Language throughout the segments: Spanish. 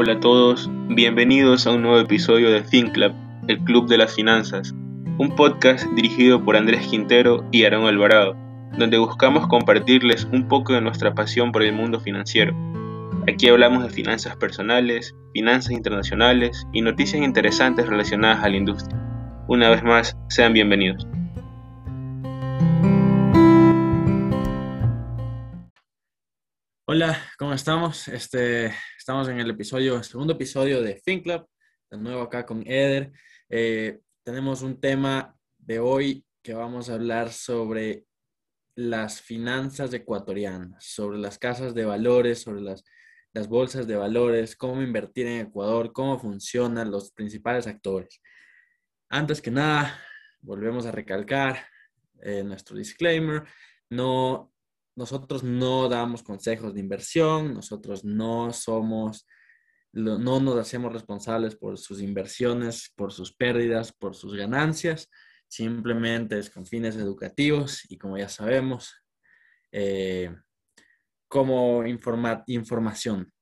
Hola a todos, bienvenidos a un nuevo episodio de FinClub, el Club de las Finanzas, un podcast dirigido por Andrés Quintero y Aaron Alvarado, donde buscamos compartirles un poco de nuestra pasión por el mundo financiero. Aquí hablamos de finanzas personales, finanzas internacionales y noticias interesantes relacionadas a la industria. Una vez más, sean bienvenidos. Hola, ¿cómo estamos? Este, estamos en el episodio, segundo episodio de FinClub, de nuevo acá con Eder. Eh, tenemos un tema de hoy que vamos a hablar sobre las finanzas ecuatorianas, sobre las casas de valores, sobre las, las bolsas de valores, cómo invertir en Ecuador, cómo funcionan los principales actores. Antes que nada, volvemos a recalcar eh, nuestro disclaimer. No nosotros no damos consejos de inversión, nosotros no somos, no nos hacemos responsables por sus inversiones, por sus pérdidas, por sus ganancias, simplemente es con fines educativos y como ya sabemos, eh, como información.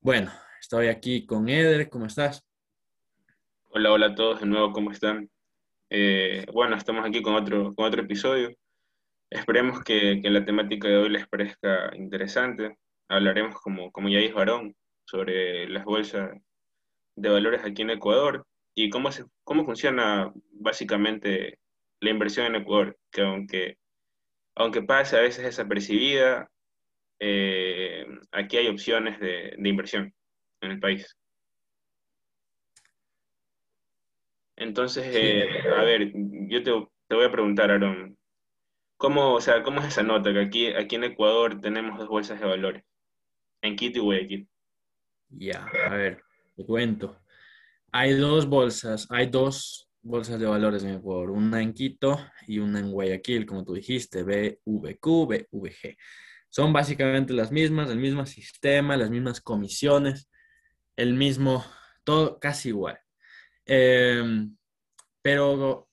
Bueno, estoy aquí con Eder, ¿cómo estás? Hola, hola a todos de nuevo, ¿cómo están? Eh, bueno, estamos aquí con otro, con otro episodio. Esperemos que, la temática de hoy les parezca interesante. Hablaremos, como, como ya dijo Varón, sobre las bolsas de valores aquí en Ecuador y cómo, se, cómo funciona básicamente la inversión en Ecuador, que aunque, aunque pase a veces desapercibida, eh, aquí hay opciones de, inversión en el país. Entonces, eh, a ver, yo te, te voy a preguntar, Aaron, ¿Cómo, o sea, ¿cómo es esa nota? Que aquí, aquí en Ecuador tenemos dos bolsas de valores, en Quito y Guayaquil. Ya, a ver, te cuento. Hay dos bolsas, hay dos bolsas de valores en Ecuador, una en Quito y una en Guayaquil, como tú dijiste, BVQ, BVG. Son básicamente las mismas, el mismo sistema, las mismas comisiones, el mismo, todo casi igual. Em, pero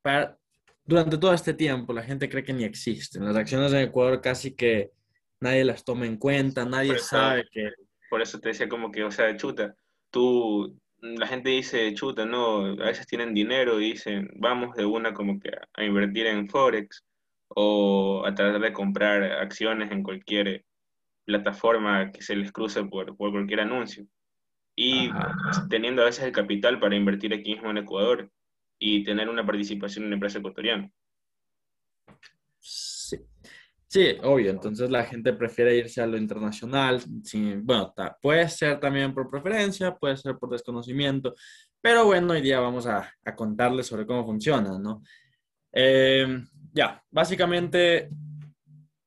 para, durante todo este tiempo la gente cree que ni existen. Las acciones en Ecuador casi que nadie las toma en cuenta, nadie sabe que... Por eso te decía como que, o sea, chuta, tú, la gente dice, chuta, no, a veces tienen dinero y dicen, vamos de una como que a, invertir en Forex o a tratar de comprar acciones en cualquier plataforma que se les cruce por, por cualquier anuncio. Y teniendo a veces el capital para invertir aquí mismo en Ecuador, y tener una participación en una empresa ecuatoriana. Sí. Sí, obvio. Entonces la gente prefiere irse a lo internacional. Bueno, puede ser también por preferencia, puede ser por desconocimiento, pero bueno, hoy día vamos a, a contarles sobre cómo funciona, ¿no? Em, ya, básicamente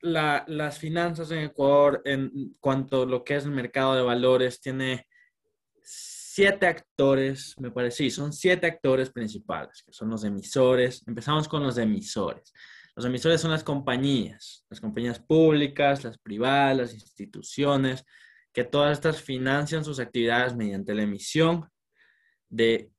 las finanzas en Ecuador en cuanto a lo que es el mercado de valores tiene siete actores, me parece, sí, son siete actores principales, que son los emisores. Empezamos con los emisores. Los emisores son las compañías, las compañías públicas, las privadas, las instituciones, que todas estas financian sus actividades mediante la emisión de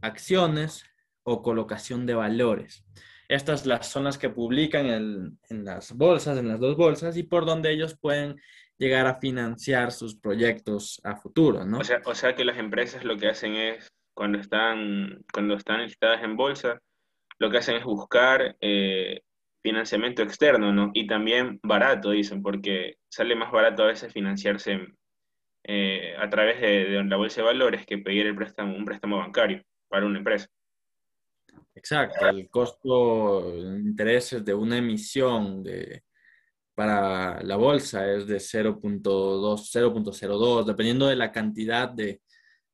acciones o colocación de valores. Estas las, son las que publican en, en las bolsas, en las dos bolsas, y por donde ellos pueden llegar a financiar sus proyectos a futuro, ¿no? O sea, o sea que las empresas lo que hacen es, cuando están, cuando están listadas en bolsa, lo que hacen es buscar eh, financiamiento externo, ¿no? Y también barato, dicen, porque sale más barato a veces financiarse eh, a través de, de, la bolsa de valores que pedir el préstamo, un préstamo bancario para una empresa. Exacto, el costo de intereses de una emisión de para la bolsa es de 0.2, 0.02, dependiendo de la cantidad de,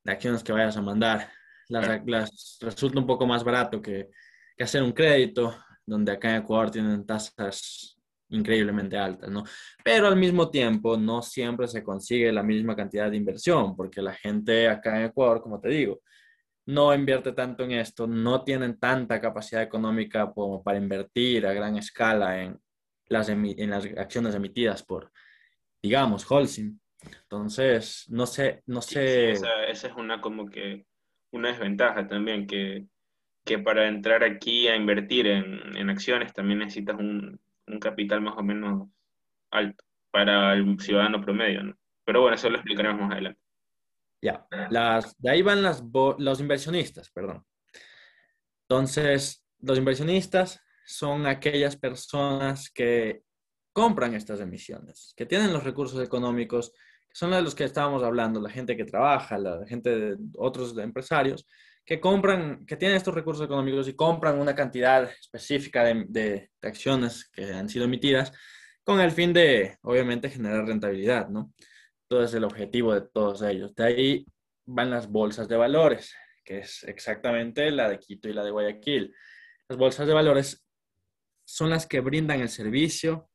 acciones que vayas a mandar. Las, resulta un poco más barato que, que, hacer un crédito, donde acá en Ecuador tienen tasas increíblemente altas, ¿no? Pero al mismo tiempo no siempre se consigue la misma cantidad de inversión, porque la gente acá en Ecuador, como te digo, no invierte tanto en esto, no tienen tanta capacidad económica como para invertir a gran escala en, las en las acciones emitidas por, digamos, Holcim. Entonces, no sé, no sé. esa, es una como que una desventaja también, que, que para entrar aquí a invertir en, en acciones también necesitas un, un, capital más o menos alto para el ciudadano promedio, ¿no? Pero bueno, eso lo explicaremos más adelante. Ya, las, de ahí van las, los inversionistas, perdón. Entonces, los inversionistas son aquellas personas que compran estas emisiones, que tienen los recursos económicos, que son de los que estábamos hablando, la gente que trabaja, la gente de otros empresarios, que compran, que tienen estos recursos económicos y compran una cantidad específica de, de, acciones que han sido emitidas con el fin de, obviamente, generar rentabilidad, ¿no? Entonces, el objetivo de todos ellos. De ahí van las bolsas de valores, que es exactamente la de Quito y la de Guayaquil. Las bolsas de valores son las que brindan el servicio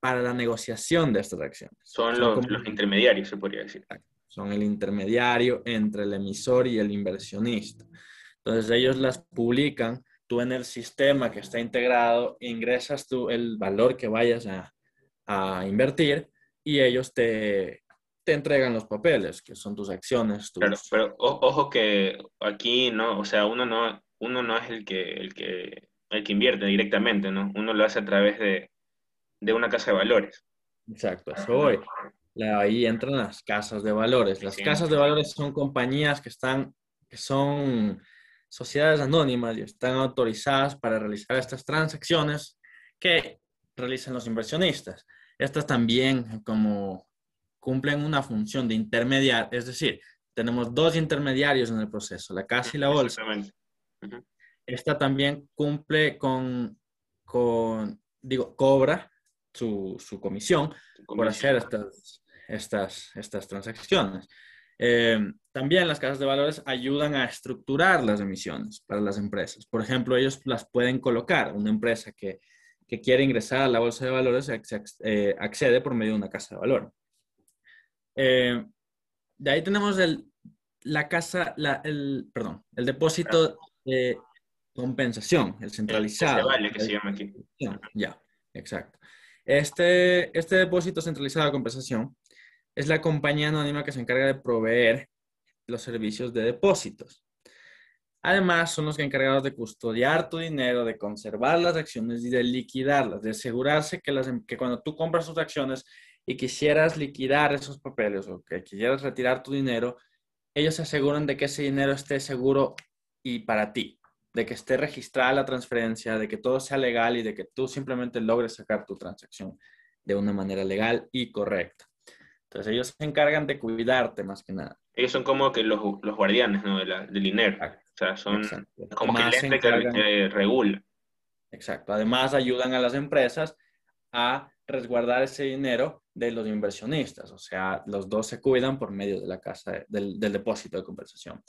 para la negociación de estas acciones. Son, los, los, intermediarios, se podría decir. Son el intermediario entre el emisor y el inversionista. Entonces ellos las publican, tú en el sistema que está integrado ingresas tú el valor que vayas a, a invertir y ellos te, te, entregan los papeles, que son tus acciones. Tus... pero ojo que aquí no, o sea, uno no, uno no es el que, el que, el que invierte directamente, ¿no? Uno lo hace a través de, de una casa de valores. Exacto, eso voy. Ahí entran las casas de valores. Las casas de valores son compañías que están, que son sociedades anónimas y están autorizadas para realizar estas transacciones que realizan los inversionistas. Estas también como cumplen una función de intermediar, es decir, tenemos dos intermediarios en el proceso, la casa y la bolsa. Esta también cumple con, con digo, cobra su, su comisión, por hacer estas, estas, estas transacciones. Eh, también las casas de valores ayudan a estructurar las emisiones para las empresas. Por ejemplo, ellos las pueden colocar. Una empresa que, que quiere ingresar a la bolsa de valores eh, accede por medio de una casa de valor. Eh, de ahí tenemos el, la casa, la, el, perdón, el depósito de compensación, el centralizado. vale que se llama aquí. Ya, exacto. Este, este depósito centralizado de compensación es la compañía anónima que se encarga de proveer los servicios de depósitos. Además, son los que encargados de custodiar tu dinero, de conservar las acciones y de liquidarlas, de asegurarse que, las, que cuando tú compras tus acciones y quisieras liquidar esos papeles o que quisieras retirar tu dinero, ellos se aseguran de que ese dinero esté seguro y para ti de que esté registrada la transferencia, de que todo sea legal y de que tú simplemente logres sacar tu transacción de una manera legal y correcta. Entonces ellos se encargan de cuidarte más que nada. Ellos son como que los, los guardianes ¿no? de la, del dinero. O sea, son como que el ente que, regula. Exacto. Además ayudan a las empresas a resguardar ese dinero de los inversionistas. O sea, los dos se cuidan por medio de la casa, del, del depósito de compensación.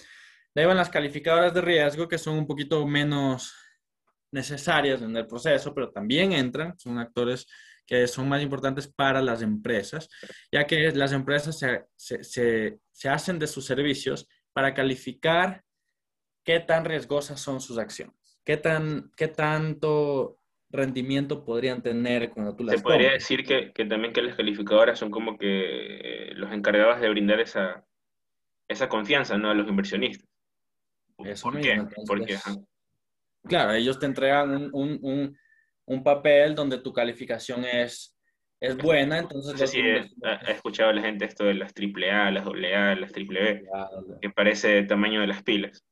De ahí van las calificadoras de riesgo, que son un poquito menos necesarias en el proceso, pero también entran, son actores que son más importantes para las empresas, ya que las empresas se, se, se, hacen de sus servicios para calificar qué tan riesgosas son sus acciones, qué, tan, qué tanto rendimiento podrían tener cuando tú las Se podría decir que, que, también que las calificadoras son como que los encargados de brindar esa, esa confianza ¿no? a los inversionistas. Eso ¿Por qué? Claro, ellos te entregan un, un, un, un, papel donde tu calificación es, es buena, entonces... No sé si he, escuchado a la gente esto de las AAA, las AA, las BBB, que parece el tamaño de las pilas.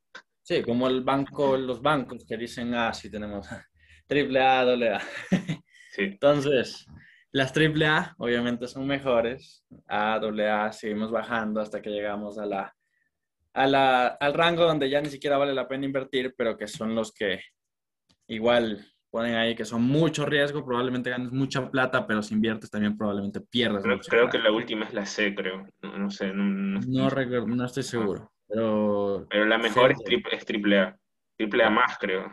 Sí, como el banco, los bancos que dicen, ah, sí tenemos AAA, AA. Sí. Entonces, las AAA obviamente son mejores, A, AA, seguimos bajando hasta que llegamos a la al rango donde ya ni siquiera vale la pena invertir, pero que son los que igual ponen ahí que son mucho riesgo, probablemente ganes mucha plata, pero si inviertes también probablemente pierdas. Creo, creo que la última es la C, creo. No, sé. No, no, estoy seguro. Pero, pero la mejor es, triple, es triple A. Triple A más, creo.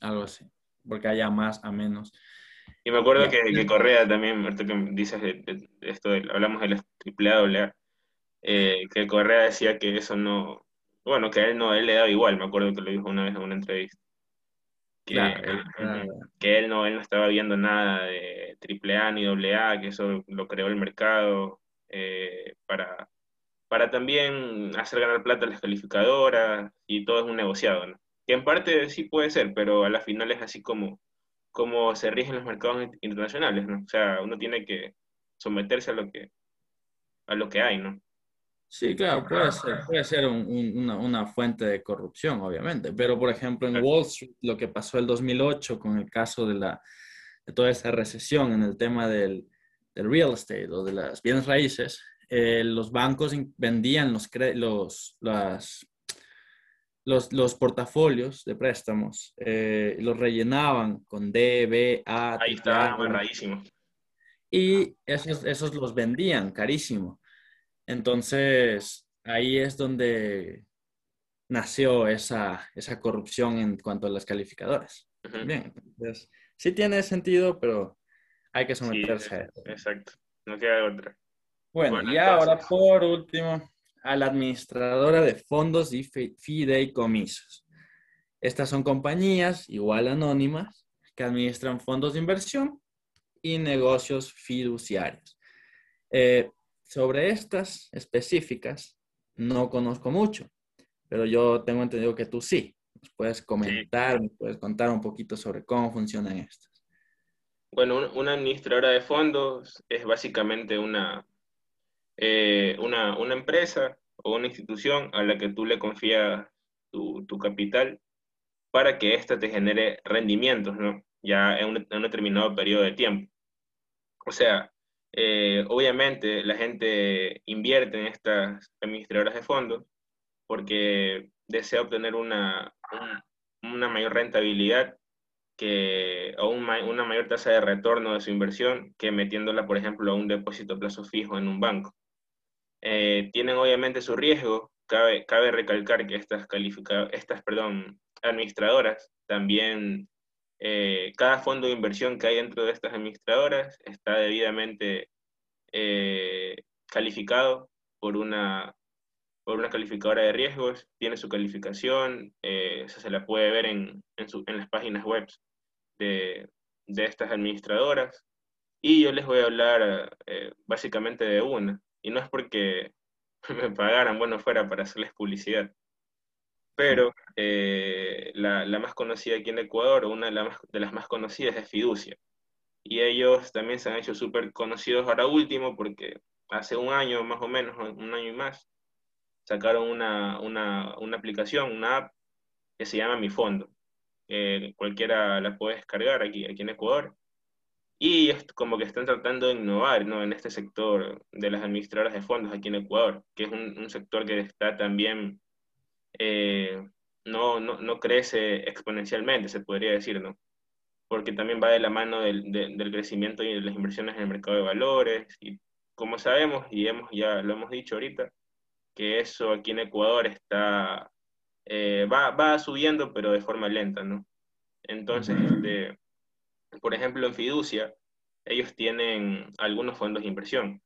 Algo así. Porque haya más a menos. Y me acuerdo que, que, Correa también, ahorita que dices esto, hablamos de la triple A, doble A eh, que Correa decía que eso no, bueno, que a él no, él le daba igual, me acuerdo que lo dijo una vez en una entrevista. Que, que él, no, él no estaba viendo nada de AAA ni AA, que eso lo creó el mercado eh, para, para también hacer ganar plata a las calificadoras y todo es un negociado, ¿no? Que en parte sí puede ser, pero a la final es así como, como se rigen los mercados internacionales, ¿no? O sea, uno tiene que someterse a lo que, a lo que hay, ¿no? Sí, claro, puede ser, puede ser una, una, fuente de corrupción, obviamente. Pero, por ejemplo, en Wall Street, lo que pasó el 2008 con el caso de, la, de toda esa recesión en el tema del, del real estate o de las bienes raíces, eh, los bancos vendían los, los, las, los, los, portafolios de préstamos, eh, los rellenaban con D, B, A. Ahí está, amarradísimo. Y esos, esos los vendían carísimo. Entonces, ahí es donde nació esa, esa corrupción en cuanto a las calificadoras. Bien, entonces, sí tiene sentido, pero hay que someterse a eso. Exacto, no queda otra. Bueno, y ahora por último, a la administradora de fondos y fideicomisos. Estas son compañías igual anónimas que administran fondos de inversión y negocios fiduciarios. Eh, sobre estas específicas no conozco mucho, pero yo tengo entendido que tú sí. Nos puedes comentar, puedes contar un poquito sobre cómo funcionan estas. Bueno, una administradora de fondos es básicamente una, eh, una, una, empresa o una institución a la que tú le confías tu, tu capital para que ésta te genere rendimientos, ¿no? Ya en un, en un determinado periodo de tiempo. O sea, eh, obviamente la gente invierte en estas administradoras de fondos porque desea obtener una, una mayor rentabilidad que, o una mayor tasa de retorno de su inversión que metiéndola, por ejemplo, a un depósito a plazo fijo en un banco. Eh, tienen obviamente su riesgo. Cabe, cabe recalcar que estas, estas perdón, administradoras también eh, cada fondo de inversión que hay dentro de estas administradoras está debidamente eh, calificado por una, por una calificadora de riesgos, tiene su calificación, eh, se la puede ver en, en, las páginas web de, de, estas administradoras. Y yo les voy a hablar básicamente de una, y no es porque me pagaran, bueno, fuera para hacerles publicidad, pero eh, la, la, más conocida aquí en Ecuador, o una de, de, las más conocidas es Fiducia. Y ellos también se han hecho súper conocidos ahora último porque hace un año más o menos, un año y más, sacaron una, una, una aplicación, una app que se llama Mi Fondo. cualquiera la puede descargar aquí, aquí en Ecuador. Y es como que están tratando de innovar ¿no? en este sector de las administradoras de fondos aquí en Ecuador, que es un, un sector que está también eh, no, no, no, crece exponencialmente, se podría decir, ¿no? Porque también va de la mano del, del, crecimiento y de las inversiones en el mercado de valores. Y como sabemos, y hemos, ya lo hemos dicho ahorita, que eso aquí en Ecuador está, eh, va, va, subiendo, pero de forma lenta, ¿no? Entonces, este, por ejemplo, en Fiducia, ellos tienen algunos fondos de inversión.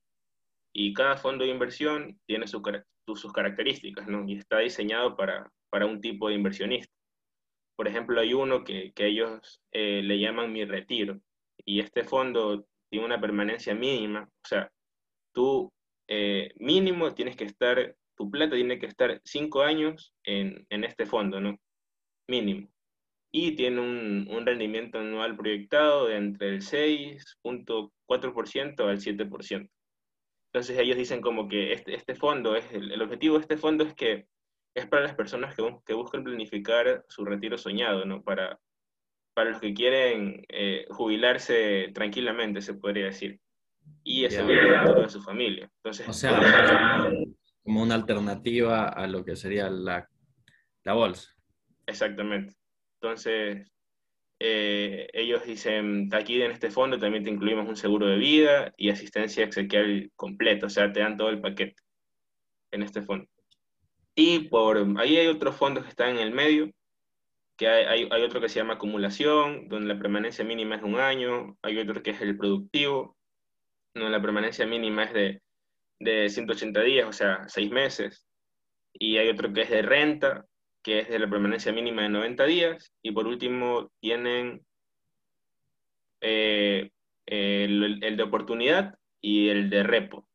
Y cada fondo de inversión tiene su, sus características, ¿no? Y está diseñado para, para un tipo de inversionista. Por ejemplo, hay uno que, que ellos eh, le llaman mi retiro, y este fondo tiene una permanencia mínima, o sea, tú eh, mínimo tienes que estar, tu plata tiene que estar cinco años en, en este fondo, ¿no? Mínimo. Y tiene un, un rendimiento anual proyectado de entre el 6.4% al 7%. Entonces ellos dicen como que este, este fondo, es el, objetivo de este fondo es que es para las personas que, que buscan planificar su retiro soñado, ¿no? Para, para los que quieren eh, jubilarse tranquilamente, se podría decir. Y asegurar yeah. de su familia. Entonces, o sea, como una alternativa a lo que sería la, la bolsa. Exactamente. Entonces, eh, ellos dicen, aquí en este fondo también te incluimos un seguro de vida y asistencia exequial completo, o sea, te dan todo el paquete en este fondo. Y por ahí hay otros fondos que están en el medio, que hay, hay, otro que se llama acumulación, donde la permanencia mínima es un año, hay otro que es el productivo, donde la permanencia mínima es de, de 180 días, o sea, 6 meses, y hay otro que es de renta, que es de la permanencia mínima de 90 días, y por último tienen eh, el, de oportunidad y el de repo.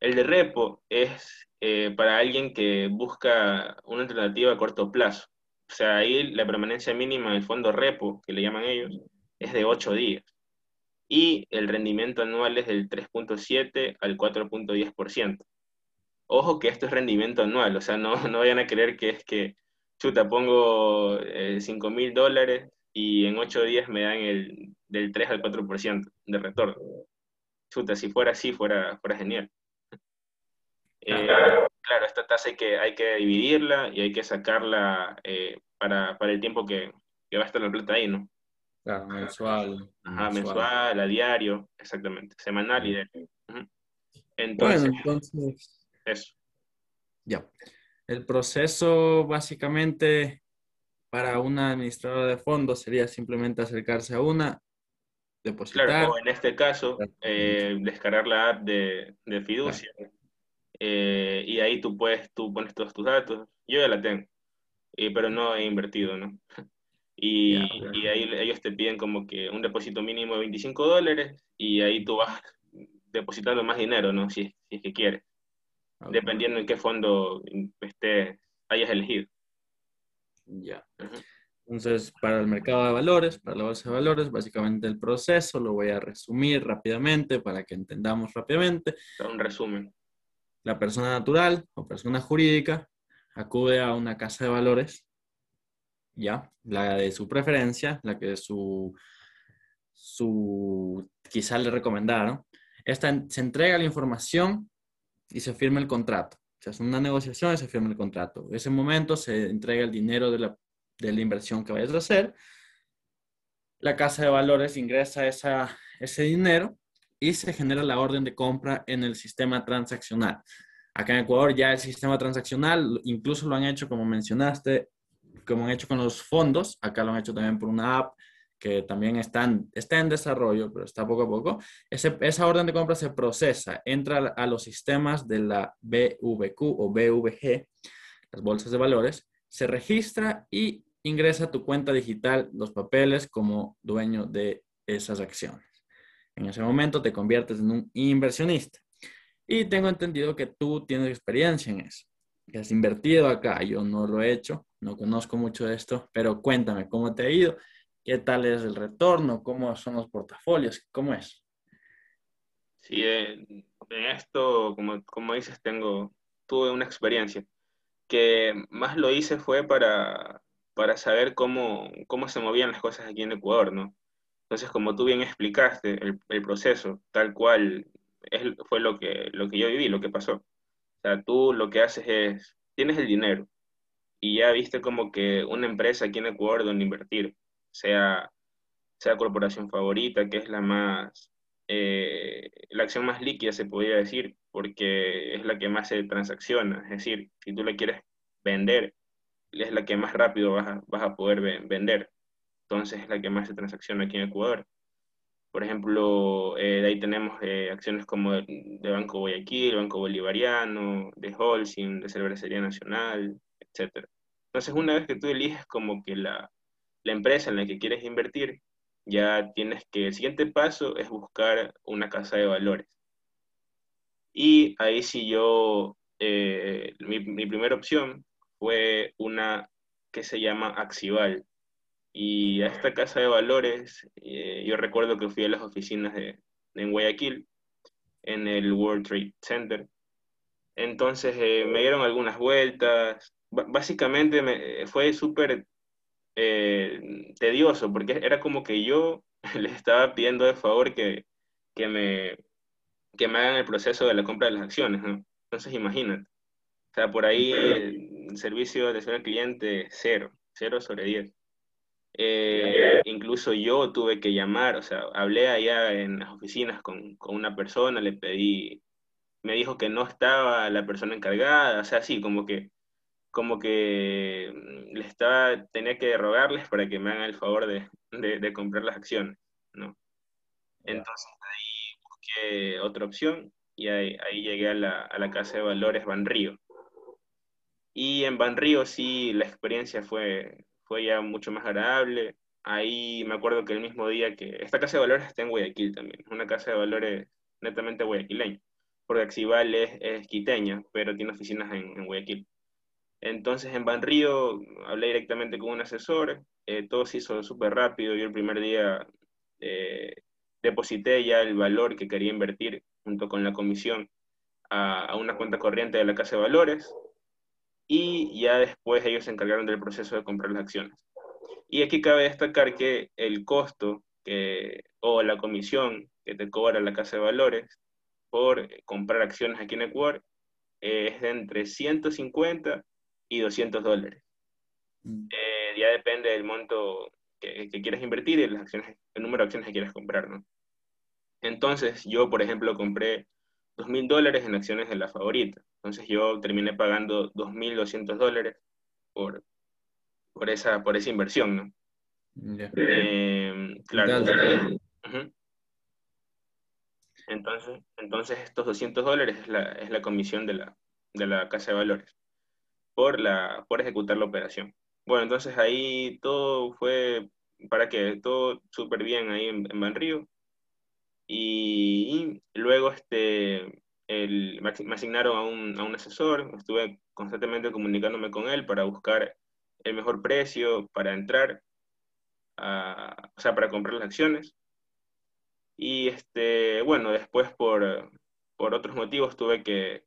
El de repo es eh, para alguien que busca una alternativa a corto plazo. O sea, ahí la permanencia mínima del fondo repo, que le llaman ellos, es de 8 días. y el rendimiento anual es del 3.7 al 4.10%. Ojo que esto es rendimiento anual, o sea, no, no vayan a creer que es que, chuta, pongo 5 eh, mil dólares y en 8 días me dan el del 3 al 4% de retorno. Chuta, si fuera así, fuera, fuera genial. Eh, claro, esta tasa hay que, hay que dividirla y hay que sacarla eh, para, para, el tiempo que, que, va a estar la plata ahí, ¿no? Claro, mensual. Ajá, mensual, a diario, exactamente, semanal y diario. Entonces, bueno, entonces, eso. Ya. El proceso básicamente para una administradora de fondos sería simplemente acercarse a una, depositar. Claro, o en este caso, eh, descargar la app de, de fiducia. Eh, y ahí tú puedes, tú pones todos tus datos. Yo ya la tengo, pero no he invertido, ¿no? Y, y, ahí ellos te piden como que un depósito mínimo de 25 dólares y ahí tú vas depositando más dinero, ¿no? Si, si es que quieres dependiendo en qué fondo esté, hayas elegido. Ya. Entonces, para el mercado de valores, para la bolsa de valores, básicamente el proceso lo voy a resumir rápidamente para que entendamos rápidamente. Un resumen. La persona natural o persona jurídica acude a una casa de valores, ya, la de su preferencia, la que su, su quizá le recomendaron. Esta se entrega la información y se firma el contrato. Se hace una negociación y se firma el contrato. En ese momento se entrega el dinero de la, de la inversión que vayas a hacer. La casa de valores ingresa esa, ese dinero y se genera la orden de compra en el sistema transaccional. Acá en Ecuador ya el sistema transaccional, incluso lo han hecho, como mencionaste, como han hecho con los fondos, acá lo han hecho también por una app que también están, está en desarrollo, pero está poco a poco, esa orden de compra se procesa, entra a los sistemas de la BVQ o BVG, las bolsas de valores, se registra y ingresa a tu cuenta digital los papeles como dueño de esas acciones. En ese momento te conviertes en un inversionista. Y tengo entendido que tú tienes experiencia en eso, que has invertido acá. Yo no lo he hecho, no conozco mucho de esto, pero cuéntame cómo te ha ido ¿Qué tal es el retorno? ¿Cómo son los portafolios? ¿Cómo es? Sí, en esto, como, como dices, tengo, tuve una experiencia. Que más lo hice fue para, para saber cómo, cómo se movían las cosas aquí en Ecuador, ¿no? Entonces, como tú bien explicaste, el, el proceso, tal cual, es, fue lo que, lo que yo viví, lo que pasó. O sea, tú lo que haces es, tienes el dinero y ya viste como que una empresa aquí en Ecuador donde invertir sea, sea corporación favorita, que es la más, eh, la acción más líquida se podría decir, porque es la que más se transacciona, es decir, si tú la quieres vender, es la que más rápido vas a, vas a poder vender, entonces es la que más se transacciona aquí en Ecuador. Por ejemplo, eh, de ahí tenemos eh, acciones como de, Banco Guayaquil, Banco Bolivariano, de Holcim, de Cervecería Nacional, etc. Entonces, una vez que tú eliges como que la, la empresa en la que quieres invertir, ya tienes que, el siguiente paso es buscar una casa de valores. Y ahí sí yo, eh, mi, primera opción fue una que se llama Axival. Y a esta casa de valores, eh, yo recuerdo que fui a las oficinas de, en Guayaquil, en el World Trade Center. Entonces eh, me dieron algunas vueltas. básicamente me, fue súper eh, tedioso, porque era como que yo les estaba pidiendo de favor que, que, me, que me hagan el proceso de la compra de las acciones, ¿no? Entonces imagínate. O sea, por ahí el servicio de atención al cliente, cero, cero sobre diez. Eh, incluso yo tuve que llamar, o sea, hablé allá en las oficinas con, con, una persona, le pedí, me dijo que no estaba la persona encargada, o sea, sí, como que como que mm, le estaba, tenía que rogarles para que me hagan el favor de, de, comprar las acciones, ¿no? Entonces ahí busqué otra opción y ahí, ahí llegué a la, a la, casa de valores Banrío. Y en Banrío sí la experiencia fue, fue ya mucho más agradable. Ahí me acuerdo que el mismo día que... Esta casa de valores está en Guayaquil también, es una casa de valores netamente guayaquileña, porque Axival es, es quiteña, pero tiene oficinas en, en Guayaquil. Entonces en Banrío hablé directamente con un asesor, eh, todo se hizo súper rápido, yo el primer día eh, deposité ya el valor que quería invertir junto con la comisión a, a una cuenta corriente de la casa de valores y ya después ellos se encargaron del proceso de comprar las acciones. Y aquí cabe destacar que el costo que, o la comisión que te cobra la casa de valores por comprar acciones aquí en Ecuador es de entre 150 y 200 dólares. Mm. Eh, ya depende del monto que, que, quieras invertir y las acciones, el número de acciones que quieras comprar, ¿no? Entonces, yo, por ejemplo, compré 2.000 dólares en acciones de la favorita. Entonces, yo terminé pagando 2.200 dólares por, por, esa, por esa inversión, ¿no? Eh, claro. Entonces, entonces, estos 200 dólares es la, es la comisión de la, de la casa de valores por, la, por ejecutar la operación. Bueno, entonces ahí todo fue, para que todo súper bien ahí en, en Banrío. Y, luego este, el, me asignaron a un, a un asesor, estuve constantemente comunicándome con él para buscar el mejor precio para entrar, a, o sea, para comprar las acciones. Y este, bueno, después por, por otros motivos tuve que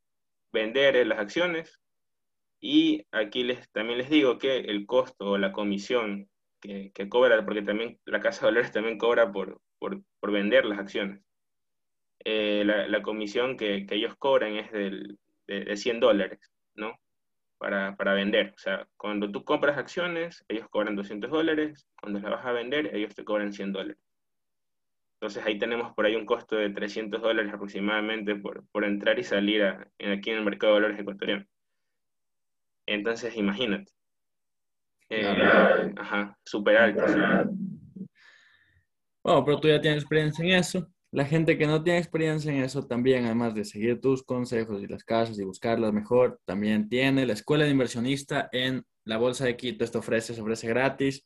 vender las acciones y aquí les, también les digo que el costo o la comisión que, que cobra, porque también la Casa de Valores también cobra por, por, por vender las acciones. Eh, la, la, comisión que, que, ellos cobran es del, de, de, 100 dólares, ¿no? Para, para, vender. O sea, cuando tú compras acciones, ellos cobran 200 dólares, cuando las vas a vender, ellos te cobran 100 dólares. Entonces ahí tenemos por ahí un costo de 300 dólares aproximadamente por, por entrar y salir a, aquí en el mercado de valores ecuatoriano. Entonces, imagínate. Eh, ajá, súper alto. Bueno, pero tú ya tienes experiencia en eso. La gente que no tiene experiencia en eso también, además de seguir tus consejos y las casas y buscarlas mejor, también tiene la escuela de inversionista en la Bolsa de Quito. Esto ofrece, se ofrece gratis,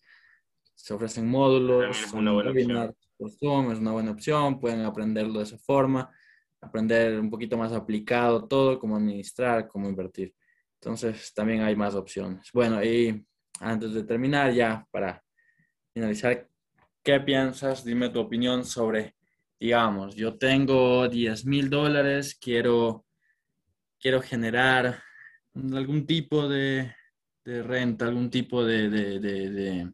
se ofrecen módulos, es una buena opción. es una buena opción, pueden aprenderlo de esa forma, aprender un poquito más aplicado todo, cómo administrar, cómo invertir. Entonces también hay más opciones. Bueno, y antes de terminar ya para finalizar, ¿qué piensas? Dime tu opinión sobre, digamos, yo tengo 10 mil dólares, quiero, quiero generar algún tipo de, de renta, algún tipo de, de, de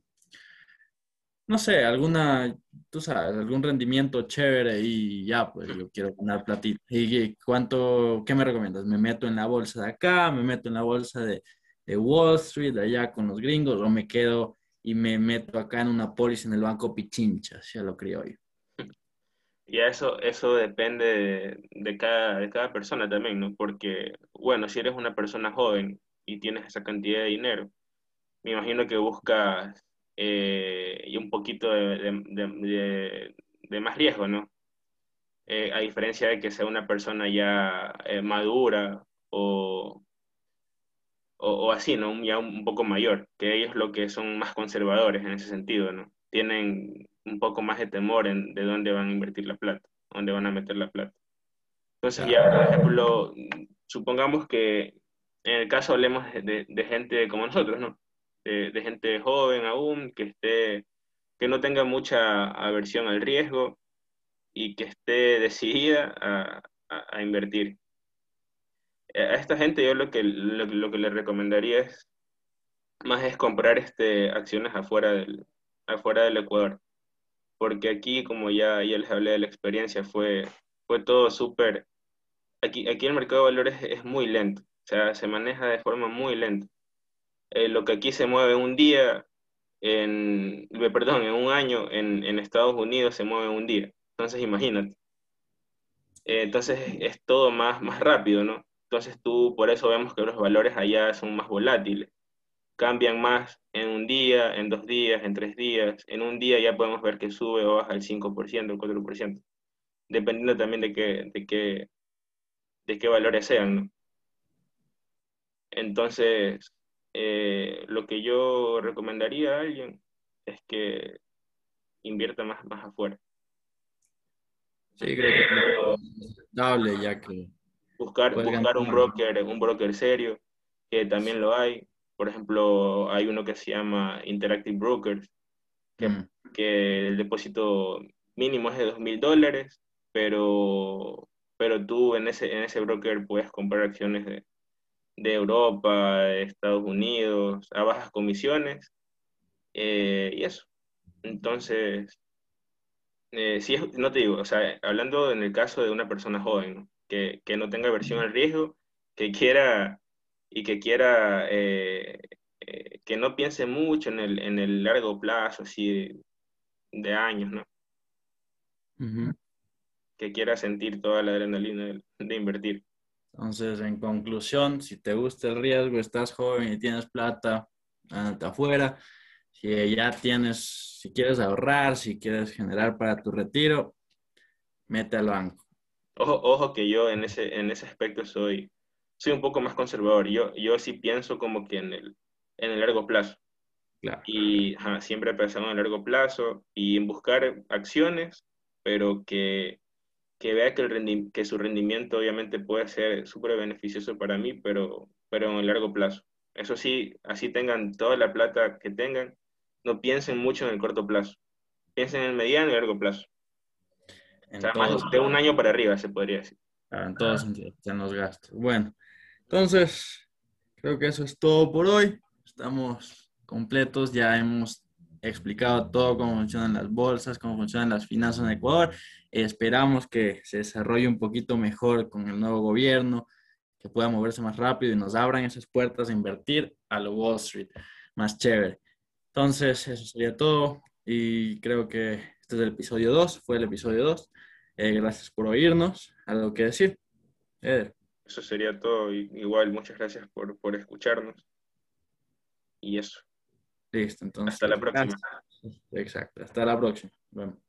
no sé, alguna, tú sabes, algún rendimiento chévere y ya, pues yo quiero ganar platito. ¿Y cuánto, qué me recomiendas? ¿Me meto en la bolsa de acá? ¿Me meto en la bolsa de, de Wall Street, allá con los gringos? ¿O me quedo y me meto acá en una póliza en el banco Pichincha? Ya lo creo yo. Y eso, eso depende de, de, cada, de cada persona también, ¿no? Porque, bueno, si eres una persona joven y tienes esa cantidad de dinero, me imagino que buscas eh, y un poquito de, de, de, más riesgo, ¿no? Eh, a diferencia de que sea una persona ya eh, madura o, o, o, así, ¿no? Ya un, poco mayor, que ellos lo que son más conservadores en ese sentido, ¿no? Tienen un poco más de temor en, de dónde van a invertir la plata, dónde van a meter la plata. Entonces ya, por ejemplo, supongamos que en el caso hablemos de, de gente como nosotros, ¿no? De, gente joven aún, que, esté, que no tenga mucha aversión al riesgo y que esté decidida a, a, invertir. A esta gente yo lo que, lo, que le recomendaría es más es comprar este, acciones afuera del, afuera del Ecuador. Porque aquí, como ya, ya les hablé de la experiencia, fue, fue todo súper... Aquí, aquí el mercado de valores es muy lento, o sea, se maneja de forma muy lenta. Eh, lo que aquí se mueve un día, en, perdón, en un año, en, en Estados Unidos se mueve un día. Entonces, imagínate. Eh, entonces, es todo más, más rápido, ¿no? Entonces, tú, por eso vemos que los valores allá son más volátiles. Cambian más en un día, en dos días, en tres días. En un día ya podemos ver que sube o baja el 5%, el 4%. Dependiendo también de qué, de qué, de qué valores sean, ¿no? Entonces, eh, lo que yo recomendaría a alguien es que invierta más, más afuera. Sí, creo que es ya que... Buscar, buscar un broker, un broker serio, que también lo hay. Por ejemplo, hay uno que se llama Interactive Brokers, que, mm. que el depósito mínimo es de dos mil dólares, pero, pero tú en ese, en ese broker puedes comprar acciones de, de Europa, de Estados Unidos, a bajas comisiones, eh, y eso. Entonces, eh, si no te digo, o sea, hablando en el caso de una persona joven, Que, que, no tenga versión al riesgo, que quiera y que quiera, eh, que no piense mucho en el, en el largo plazo, así de, años, ¿no? Que quiera sentir toda la adrenalina de, de invertir. Entonces, en conclusión, si te gusta el riesgo, estás joven y tienes plata, afuera. Si ya tienes, si quieres ahorrar, si quieres generar para tu retiro, mete al banco. Ojo, ojo que yo en ese, en ese aspecto soy, soy un poco más conservador. Yo, yo sí pienso como que en el, en el largo plazo. Claro. Y siempre he pensado en el largo plazo y en buscar acciones, pero que, que vea que, el que su rendimiento obviamente puede ser súper beneficioso para mí, pero, pero en el largo plazo. Eso sí, así tengan toda la plata que tengan, no piensen mucho en el corto plazo. Piensen en el mediano y largo plazo. o sea, más de un año para arriba, se podría decir. en todos en los gastos. Bueno, entonces, creo que eso es todo por hoy. Estamos completos, ya hemos explicado todo cómo funcionan las bolsas, cómo funcionan las finanzas en Ecuador. Esperamos que se desarrolle un poquito mejor con el nuevo gobierno, que pueda moverse más rápido y nos abran esas puertas a invertir a lo Wall Street más chévere. Entonces, eso sería todo y creo que este es el episodio 2, fue el episodio 2. Eh, gracias por oírnos. ¿Algo que decir? Eso sería todo. Igual, muchas gracias por, por escucharnos. Y eso. Listo, entonces. Hasta la próxima. Exacto, hasta la próxima. Bueno.